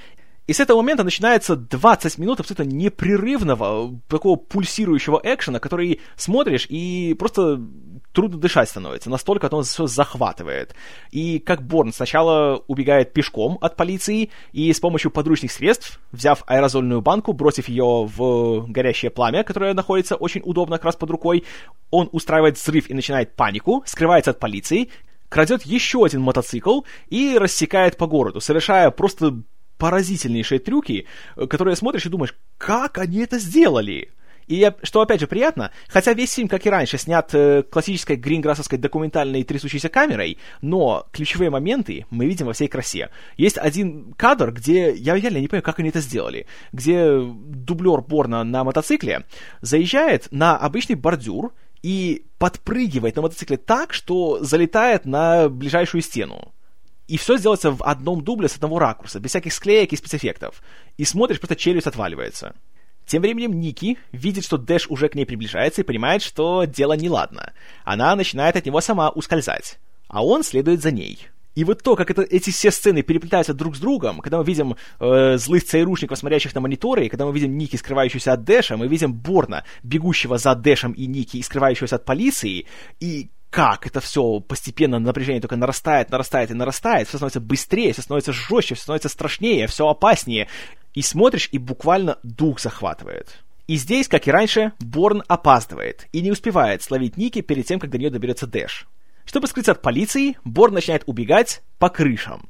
И с этого момента начинается 20 минут абсолютно непрерывного, такого пульсирующего экшена, который смотришь и просто трудно дышать становится. Настолько он все захватывает. И как Борн сначала убегает пешком от полиции и с помощью подручных средств, взяв аэрозольную банку, бросив ее в горящее пламя, которое находится очень удобно как раз под рукой, он устраивает взрыв и начинает панику, скрывается от полиции, крадет еще один мотоцикл и рассекает по городу, совершая просто поразительнейшие трюки, которые смотришь и думаешь, как они это сделали? И что, опять же, приятно, хотя весь фильм, как и раньше, снят э, классической гринграссовской документальной трясущейся камерой, но ключевые моменты мы видим во всей красе. Есть один кадр, где я реально не понимаю, как они это сделали, где дублер Борна на мотоцикле заезжает на обычный бордюр и подпрыгивает на мотоцикле так, что залетает на ближайшую стену. И все сделается в одном дубле с одного ракурса, без всяких склеек и спецэффектов. И смотришь, просто челюсть отваливается. Тем временем Ники видит, что Дэш уже к ней приближается и понимает, что дело неладно. Она начинает от него сама ускользать, а он следует за ней. И вот то, как это, эти все сцены переплетаются друг с другом, когда мы видим э, злых ЦРУшников, смотрящих на мониторы, и когда мы видим Ники, скрывающуюся от Дэша, мы видим Борна, бегущего за Дэшем и Ники, и скрывающегося от полиции, и как это все постепенно напряжение только нарастает, нарастает и нарастает, все становится быстрее, все становится жестче, все становится страшнее, все опаснее. И смотришь, и буквально дух захватывает. И здесь, как и раньше, Борн опаздывает и не успевает словить Ники перед тем, как до нее доберется Дэш. Чтобы скрыться от полиции, Борн начинает убегать по крышам.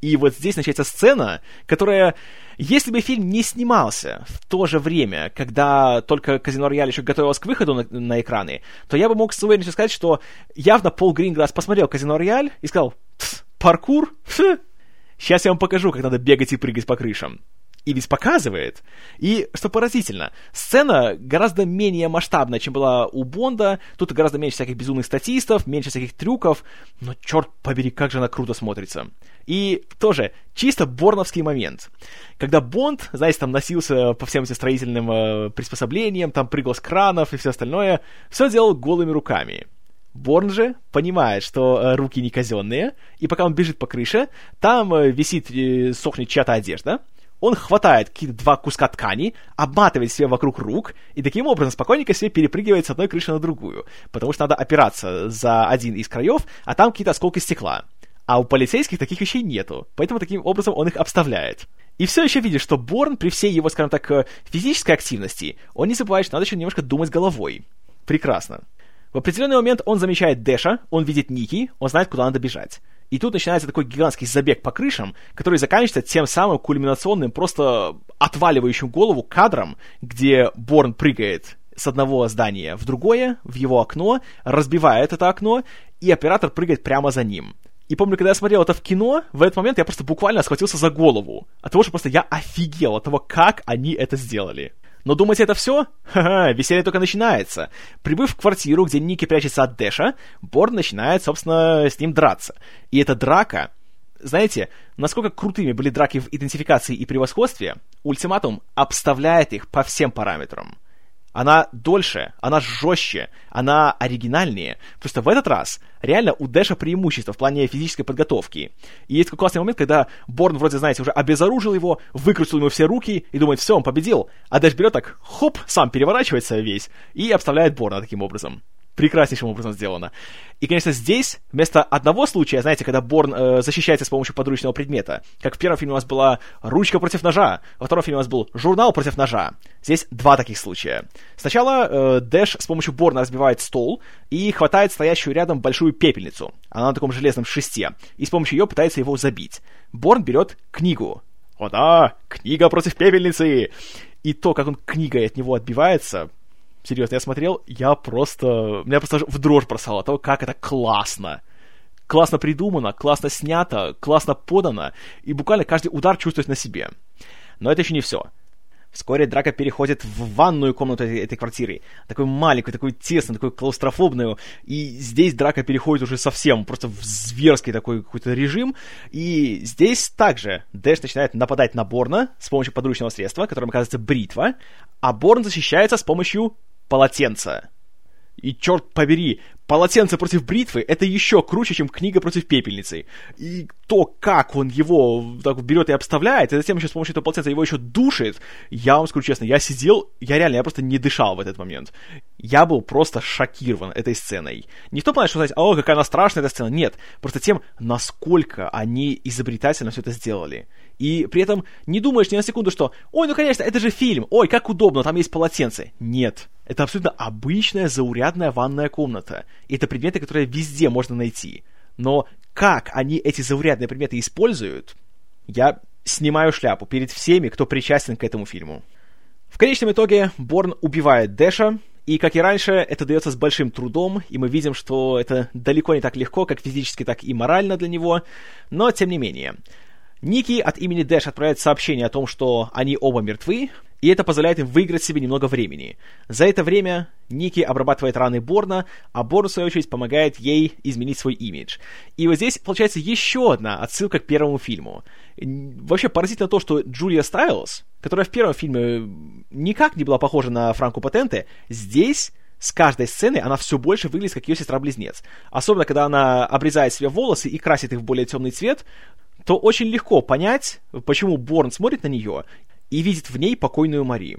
И вот здесь начинается сцена, которая, если бы фильм не снимался в то же время, когда только Казино Рояль еще готовилось к выходу на, на экраны, то я бы мог с уверенностью сказать, что явно Пол Гринграсс посмотрел Казино Рояль и сказал, паркур? Сейчас я вам покажу, как надо бегать и прыгать по крышам и ведь показывает. И, что поразительно, сцена гораздо менее масштабная, чем была у Бонда. Тут гораздо меньше всяких безумных статистов, меньше всяких трюков. Но, черт побери, как же она круто смотрится. И тоже чисто борновский момент. Когда Бонд, знаете, там носился по всем этим строительным э, приспособлениям, там прыгал с кранов и все остальное, все делал голыми руками. Борн же понимает, что э, руки не казенные, и пока он бежит по крыше, там э, висит, э, сохнет чья-то одежда, он хватает какие-то два куска ткани, обматывает себе вокруг рук и таким образом спокойненько себе перепрыгивает с одной крыши на другую, потому что надо опираться за один из краев, а там какие-то осколки стекла. А у полицейских таких вещей нету, поэтому таким образом он их обставляет. И все еще видишь, что Борн при всей его, скажем так, э, физической активности, он не забывает, что надо еще немножко думать головой. Прекрасно. В определенный момент он замечает Дэша, он видит Ники, он знает, куда надо бежать. И тут начинается такой гигантский забег по крышам, который заканчивается тем самым кульминационным, просто отваливающим голову кадром, где Борн прыгает с одного здания в другое, в его окно, разбивает это окно, и оператор прыгает прямо за ним. И помню, когда я смотрел это в кино, в этот момент я просто буквально схватился за голову. От того, что просто я офигел от того, как они это сделали. Но думать это все? Ха-ха, веселье только начинается. Прибыв в квартиру, где Ники прячется от Дэша, Борн начинает, собственно, с ним драться. И эта драка... Знаете, насколько крутыми были драки в идентификации и превосходстве, ультиматум обставляет их по всем параметрам. Она дольше, она жестче, она оригинальнее. Просто в этот раз реально у Дэша преимущество в плане физической подготовки. И есть такой классный момент, когда Борн вроде, знаете, уже обезоружил его, выкрутил ему все руки и думает, все, он победил. А Дэш берет так, хоп, сам переворачивается весь и обставляет Борна таким образом. Прекраснейшим образом сделано. И, конечно, здесь вместо одного случая, знаете, когда Борн э, защищается с помощью подручного предмета, как в первом фильме у нас была ручка против ножа, во втором фильме у нас был журнал против ножа. Здесь два таких случая. Сначала э, Дэш с помощью Борна разбивает стол и хватает стоящую рядом большую пепельницу. Она на таком железном шесте. И с помощью ее пытается его забить. Борн берет книгу. О да, книга против пепельницы! И то, как он книгой от него отбивается, Серьезно, я смотрел, я просто... Меня просто в дрожь бросало того, как это классно. Классно придумано, классно снято, классно подано, и буквально каждый удар чувствует на себе. Но это еще не все. Вскоре драка переходит в ванную комнату этой, этой квартиры. Такую маленькую, такую тесную, такую клаустрофобную. И здесь драка переходит уже совсем, просто в зверский такой какой-то режим. И здесь также Дэш начинает нападать на Борна с помощью подручного средства, которым оказывается бритва, а Борн защищается с помощью полотенца. И черт побери, полотенце против бритвы это еще круче, чем книга против пепельницы. И то, как он его так берет и обставляет, и затем еще с помощью этого полотенца его еще душит, я вам скажу честно, я сидел, я реально, я просто не дышал в этот момент. Я был просто шокирован этой сценой. Не в том плане, что сказать, о, какая она страшная эта сцена, нет. Просто тем, насколько они изобретательно все это сделали. И при этом не думаешь ни на секунду, что «Ой, ну конечно, это же фильм! Ой, как удобно, там есть полотенце!» Нет. Это абсолютно обычная заурядная ванная комната. И это предметы, которые везде можно найти. Но как они эти заурядные предметы используют, я снимаю шляпу перед всеми, кто причастен к этому фильму. В конечном итоге Борн убивает Дэша, и, как и раньше, это дается с большим трудом, и мы видим, что это далеко не так легко, как физически, так и морально для него, но тем не менее. Ники от имени Дэш отправляет сообщение о том, что они оба мертвы, и это позволяет им выиграть себе немного времени. За это время Ники обрабатывает раны Борна, а Борн, в свою очередь, помогает ей изменить свой имидж. И вот здесь получается еще одна отсылка к первому фильму. Вообще поразительно то, что Джулия Стайлз, которая в первом фильме никак не была похожа на Франку Патенте, здесь с каждой сцены она все больше выглядит как ее сестра-близнец. Особенно, когда она обрезает себе волосы и красит их в более темный цвет, то очень легко понять, почему Борн смотрит на нее и видит в ней покойную Мари.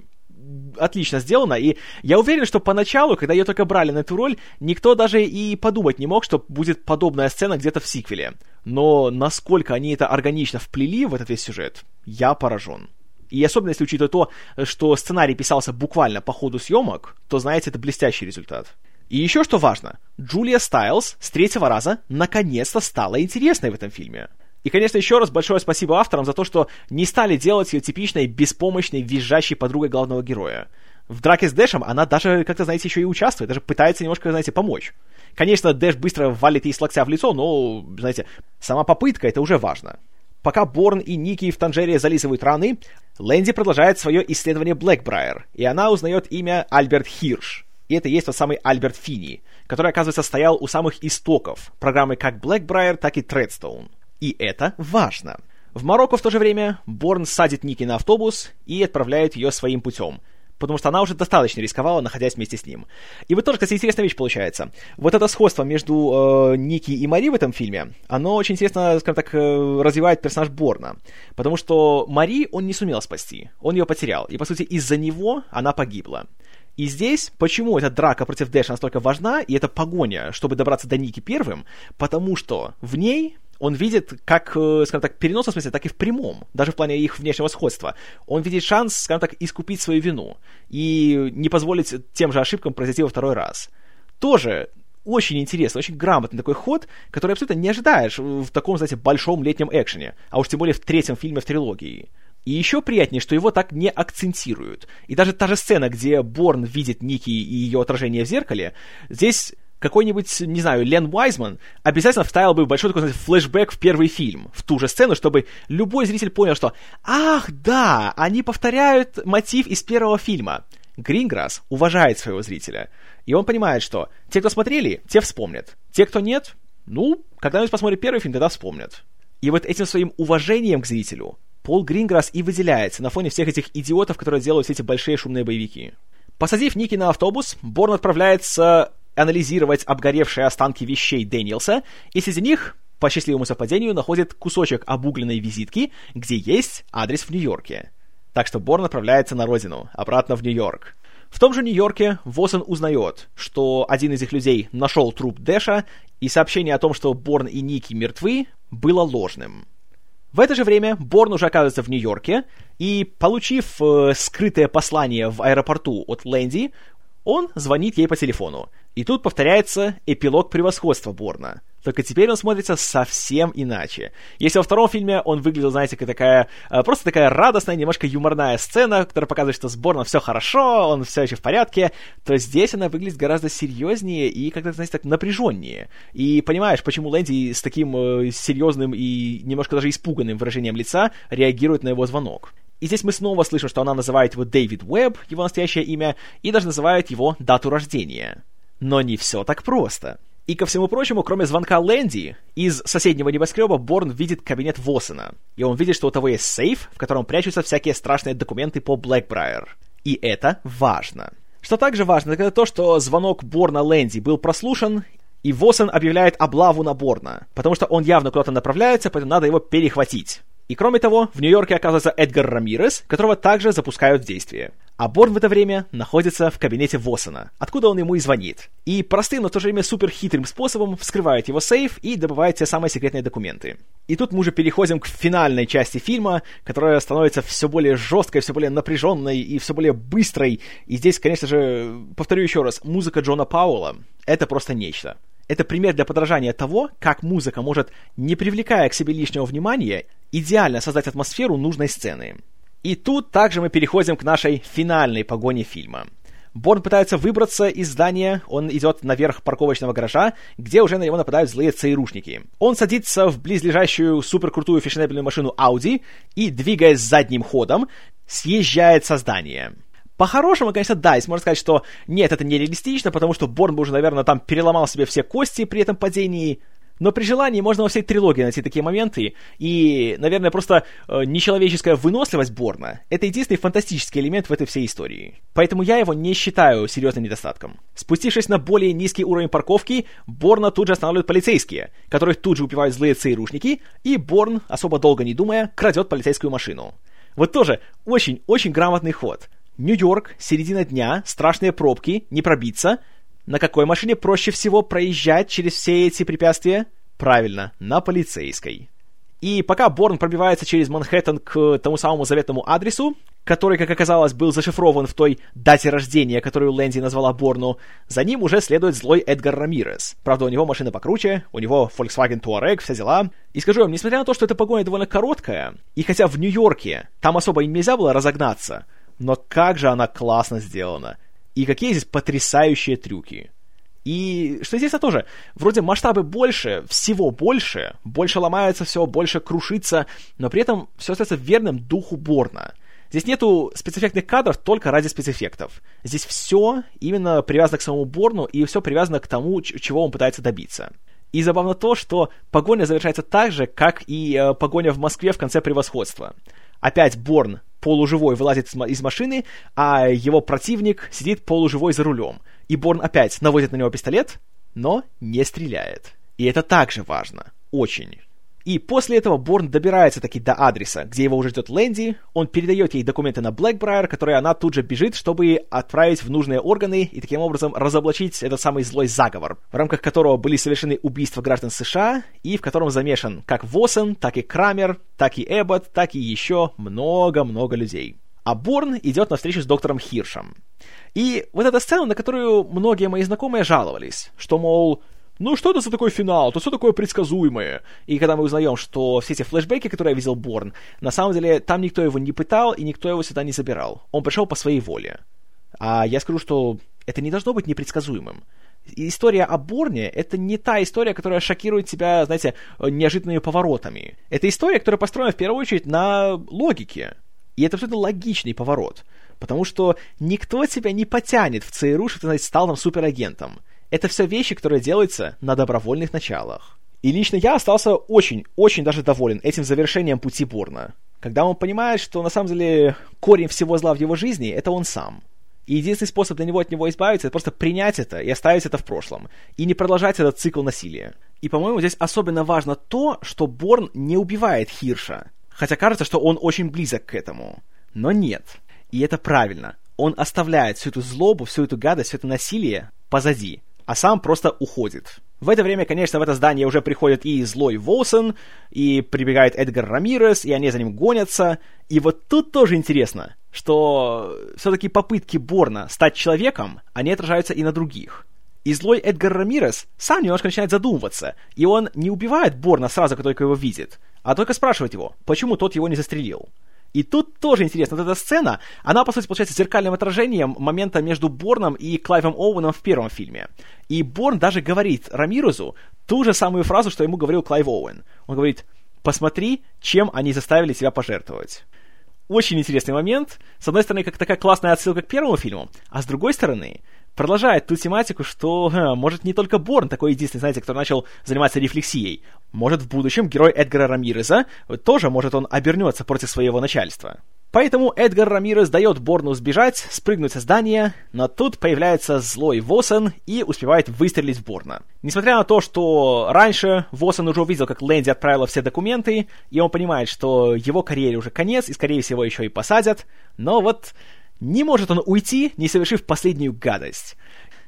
Отлично сделано, и я уверен, что поначалу, когда ее только брали на эту роль, никто даже и подумать не мог, что будет подобная сцена где-то в сиквеле. Но насколько они это органично вплели в этот весь сюжет, я поражен. И особенно если учитывать то, что сценарий писался буквально по ходу съемок, то, знаете, это блестящий результат. И еще что важно, Джулия Стайлз с третьего раза наконец-то стала интересной в этом фильме. И, конечно, еще раз большое спасибо авторам за то, что не стали делать ее типичной, беспомощной, визжащей подругой главного героя. В драке с Дэшем она даже, как-то, знаете, еще и участвует, даже пытается немножко, знаете, помочь. Конечно, Дэш быстро валит ей с локтя в лицо, но, знаете, сама попытка — это уже важно. Пока Борн и Ники в Танжере зализывают раны, Лэнди продолжает свое исследование Блэкбрайер, и она узнает имя Альберт Хирш. И это есть тот самый Альберт Финни, который, оказывается, стоял у самых истоков программы как Блэкбрайер, так и Тредстоун. И это важно. В Марокко в то же время Борн садит Ники на автобус и отправляет ее своим путем, потому что она уже достаточно рисковала, находясь вместе с ним. И вот тоже, кстати, интересная вещь получается. Вот это сходство между э, Ники и Мари в этом фильме, оно очень интересно, скажем так, э, развивает персонаж Борна. Потому что Мари он не сумел спасти, он ее потерял. И, по сути, из-за него она погибла. И здесь, почему эта драка против Дэша настолько важна, и эта погоня, чтобы добраться до Ники первым, потому что в ней он видит как, э, скажем так, переносном смысле, так и в прямом, даже в плане их внешнего сходства. Он видит шанс, скажем так, искупить свою вину и не позволить тем же ошибкам произойти во второй раз. Тоже очень интересно, очень грамотный такой ход, который абсолютно не ожидаешь в таком, знаете, большом летнем экшене, а уж тем более в третьем фильме в трилогии. И еще приятнее, что его так не акцентируют. И даже та же сцена, где Борн видит Ники и ее отражение в зеркале, здесь какой-нибудь, не знаю, Лен Уайзман обязательно вставил бы большой такой, знаете, флешбэк в первый фильм, в ту же сцену, чтобы любой зритель понял, что «Ах, да, они повторяют мотив из первого фильма». Гринграсс уважает своего зрителя, и он понимает, что те, кто смотрели, те вспомнят. Те, кто нет, ну, когда-нибудь посмотрят первый фильм, тогда вспомнят. И вот этим своим уважением к зрителю Пол Гринграсс и выделяется на фоне всех этих идиотов, которые делают все эти большие шумные боевики. Посадив Ники на автобус, Борн отправляется анализировать обгоревшие останки вещей Дэниелса, и среди них, по счастливому совпадению, находит кусочек обугленной визитки, где есть адрес в Нью-Йорке. Так что Борн отправляется на родину, обратно в Нью-Йорк. В том же Нью-Йорке Восон узнает, что один из их людей нашел труп Дэша, и сообщение о том, что Борн и Ники мертвы, было ложным. В это же время Борн уже оказывается в Нью-Йорке, и, получив э, скрытое послание в аэропорту от Лэнди, он звонит ей по телефону. И тут повторяется эпилог превосходства Борна. Только теперь он смотрится совсем иначе. Если во втором фильме он выглядел, знаете, как такая, э, просто такая радостная, немножко юморная сцена, которая показывает, что с Борном все хорошо, он все еще в порядке, то здесь она выглядит гораздо серьезнее и как-то, знаете, так напряженнее. И понимаешь, почему Лэнди с таким э, серьезным и немножко даже испуганным выражением лица реагирует на его звонок. И здесь мы снова слышим, что она называет его Дэвид Уэбб, его настоящее имя, и даже называет его дату рождения. Но не все так просто. И ко всему прочему, кроме звонка Лэнди, из соседнего небоскреба Борн видит кабинет Воссена. И он видит, что у того есть сейф, в котором прячутся всякие страшные документы по Блэкбрайер. И это важно. Что также важно, это то, что звонок Борна Лэнди был прослушан, и Воссен объявляет облаву на Борна, потому что он явно куда-то направляется, поэтому надо его перехватить. И кроме того, в Нью-Йорке оказывается Эдгар Рамирес, которого также запускают в действие. А Борн в это время находится в кабинете Воссона, откуда он ему и звонит. И простым, но в то же время супер хитрым способом вскрывает его сейф и добывает те самые секретные документы. И тут мы уже переходим к финальной части фильма, которая становится все более жесткой, все более напряженной и все более быстрой. И здесь, конечно же, повторю еще раз, музыка Джона Пауэлла — это просто нечто. Это пример для подражания того, как музыка может, не привлекая к себе лишнего внимания, идеально создать атмосферу нужной сцены. И тут также мы переходим к нашей финальной погоне фильма. Борн пытается выбраться из здания, он идет наверх парковочного гаража, где уже на него нападают злые ЦРУшники. Он садится в близлежащую суперкрутую фешенебельную машину Audi и, двигаясь задним ходом, съезжает со здания. По-хорошему, конечно, да, если можно сказать, что нет, это нереалистично, потому что Борн бы уже, наверное, там переломал себе все кости при этом падении, но при желании можно во всей трилогии найти такие моменты, и, наверное, просто э, нечеловеческая выносливость Борна — это единственный фантастический элемент в этой всей истории. Поэтому я его не считаю серьезным недостатком. Спустившись на более низкий уровень парковки, Борна тут же останавливают полицейские, которых тут же убивают злые ЦРУшники, и Борн, особо долго не думая, крадет полицейскую машину. Вот тоже очень-очень грамотный ход — Нью-Йорк, середина дня, страшные пробки, не пробиться. На какой машине проще всего проезжать через все эти препятствия? Правильно, на полицейской. И пока Борн пробивается через Манхэттен к тому самому заветному адресу, который, как оказалось, был зашифрован в той дате рождения, которую Лэнди назвала Борну, за ним уже следует злой Эдгар Рамирес. Правда, у него машина покруче, у него Volkswagen Touareg, все дела. И скажу вам, несмотря на то, что эта погоня довольно короткая, и хотя в Нью-Йорке там особо им нельзя было разогнаться, но как же она классно сделана. И какие здесь потрясающие трюки. И что здесь тоже, вроде масштабы больше, всего больше, больше ломается все, больше крушится, но при этом все остается верным духу Борна. Здесь нету спецэффектных кадров только ради спецэффектов. Здесь все именно привязано к самому Борну, и все привязано к тому, чего он пытается добиться. И забавно то, что погоня завершается так же, как и э, погоня в Москве в конце превосходства. Опять Борн полуживой вылазит из машины, а его противник сидит полуживой за рулем. И Борн опять наводит на него пистолет, но не стреляет. И это также важно. Очень. И после этого Борн добирается таки до адреса, где его уже ждет Лэнди, он передает ей документы на Блэкбрайер, которые она тут же бежит, чтобы отправить в нужные органы и таким образом разоблачить этот самый злой заговор, в рамках которого были совершены убийства граждан США и в котором замешан как Воссен, так и Крамер, так и Эббот, так и еще много-много людей. А Борн идет на встречу с доктором Хиршем. И вот эта сцена, на которую многие мои знакомые жаловались, что, мол, ну что это за такой финал, то все такое предсказуемое. И когда мы узнаем, что все эти флешбеки, которые я видел Борн, на самом деле там никто его не пытал и никто его сюда не забирал. Он пришел по своей воле. А я скажу, что это не должно быть непредсказуемым. История о Борне — это не та история, которая шокирует тебя, знаете, неожиданными поворотами. Это история, которая построена в первую очередь на логике. И это абсолютно логичный поворот. Потому что никто тебя не потянет в ЦРУ, что ты, знаете, стал там суперагентом. Это все вещи, которые делаются на добровольных началах. И лично я остался очень-очень даже доволен этим завершением пути Борна. Когда он понимает, что на самом деле корень всего зла в его жизни — это он сам. И единственный способ для него от него избавиться — это просто принять это и оставить это в прошлом. И не продолжать этот цикл насилия. И, по-моему, здесь особенно важно то, что Борн не убивает Хирша. Хотя кажется, что он очень близок к этому. Но нет. И это правильно он оставляет всю эту злобу, всю эту гадость, все это насилие позади, а сам просто уходит. В это время, конечно, в это здание уже приходит и злой Волсон, и прибегает Эдгар Рамирес, и они за ним гонятся. И вот тут тоже интересно, что все-таки попытки Борна стать человеком, они отражаются и на других. И злой Эдгар Рамирес сам немножко начинает задумываться, и он не убивает Борна сразу, как только его видит, а только спрашивает его, почему тот его не застрелил. И тут тоже интересно, вот эта сцена, она, по сути, получается зеркальным отражением момента между Борном и Клайвом Оуэном в первом фильме. И Борн даже говорит Рамирезу ту же самую фразу, что ему говорил Клайв Оуэн. Он говорит, посмотри, чем они заставили тебя пожертвовать. Очень интересный момент. С одной стороны, как такая классная отсылка к первому фильму, а с другой стороны, продолжает ту тематику, что может не только Борн такой единственный, знаете, кто начал заниматься рефлексией. Может в будущем герой Эдгара Рамиреза тоже, может он обернется против своего начальства. Поэтому Эдгар Рамирес дает Борну сбежать, спрыгнуть со здания, но тут появляется злой Восон и успевает выстрелить в Борна. Несмотря на то, что раньше Восон уже увидел, как Лэнди отправила все документы, и он понимает, что его карьере уже конец, и скорее всего еще и посадят, но вот не может он уйти, не совершив последнюю гадость.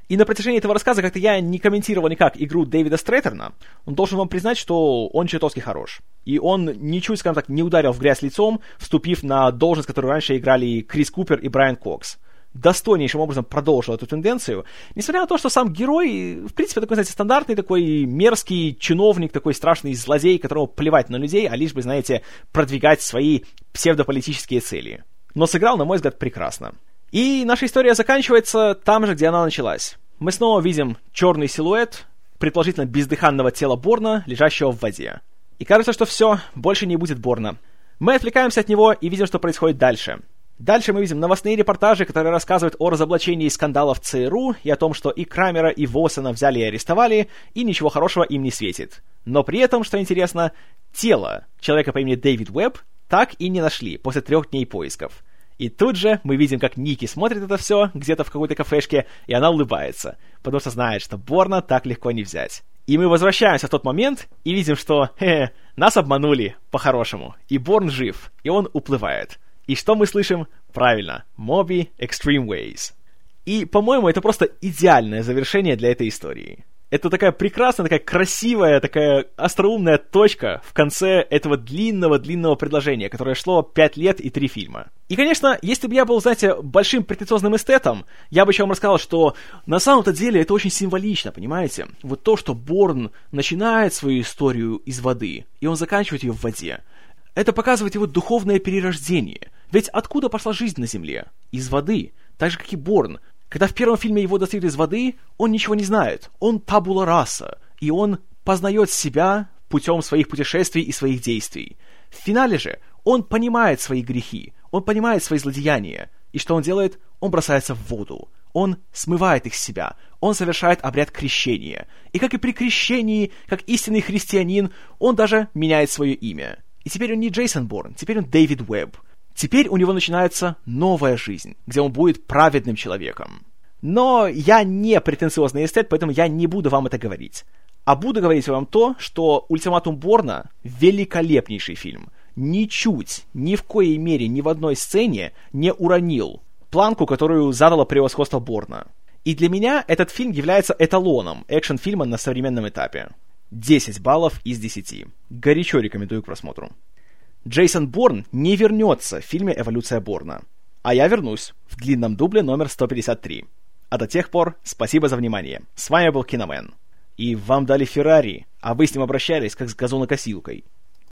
И на протяжении этого рассказа как-то я не комментировал никак игру Дэвида Стрэтерна. Он должен вам признать, что он чертовски хорош. И он ничуть, скажем так, не ударил в грязь лицом, вступив на должность, которую раньше играли Крис Купер и Брайан Кокс достойнейшим образом продолжил эту тенденцию, несмотря на то, что сам герой, в принципе, такой, знаете, стандартный такой мерзкий чиновник, такой страшный злодей, которому плевать на людей, а лишь бы, знаете, продвигать свои псевдополитические цели но сыграл, на мой взгляд, прекрасно. И наша история заканчивается там же, где она началась. Мы снова видим черный силуэт, предположительно бездыханного тела Борна, лежащего в воде. И кажется, что все, больше не будет Борна. Мы отвлекаемся от него и видим, что происходит дальше. Дальше мы видим новостные репортажи, которые рассказывают о разоблачении скандалов ЦРУ и о том, что и Крамера, и Восена взяли и арестовали, и ничего хорошего им не светит. Но при этом, что интересно, тело человека по имени Дэвид Уэбб так и не нашли после трех дней поисков. И тут же мы видим, как Ники смотрит это все где-то в какой-то кафешке, и она улыбается, потому что знает, что Борна так легко не взять. И мы возвращаемся в тот момент и видим, что хе, нас обманули по-хорошему, и Борн жив, и он уплывает. И что мы слышим? Правильно, Моби Extreme Ways. И, по-моему, это просто идеальное завершение для этой истории это такая прекрасная, такая красивая, такая остроумная точка в конце этого длинного-длинного предложения, которое шло 5 лет и 3 фильма. И, конечно, если бы я был, знаете, большим претенциозным эстетом, я бы еще вам рассказал, что на самом-то деле это очень символично, понимаете? Вот то, что Борн начинает свою историю из воды, и он заканчивает ее в воде, это показывает его духовное перерождение. Ведь откуда пошла жизнь на Земле? Из воды. Так же, как и Борн. Когда в первом фильме его достают из воды, он ничего не знает. Он табула раса, и он познает себя путем своих путешествий и своих действий. В финале же он понимает свои грехи, он понимает свои злодеяния. И что он делает? Он бросается в воду. Он смывает их с себя. Он совершает обряд крещения. И как и при крещении, как истинный христианин, он даже меняет свое имя. И теперь он не Джейсон Борн, теперь он Дэвид Уэбб. Теперь у него начинается новая жизнь, где он будет праведным человеком. Но я не претенциозный эстет, поэтому я не буду вам это говорить. А буду говорить вам то, что «Ультиматум Борна» — великолепнейший фильм. Ничуть, ни в коей мере, ни в одной сцене не уронил планку, которую задало превосходство Борна. И для меня этот фильм является эталоном экшн-фильма на современном этапе. 10 баллов из 10. Горячо рекомендую к просмотру. Джейсон Борн не вернется в фильме «Эволюция Борна». А я вернусь в длинном дубле номер 153. А до тех пор спасибо за внимание. С вами был Киномен. И вам дали Феррари, а вы с ним обращались как с газонокосилкой.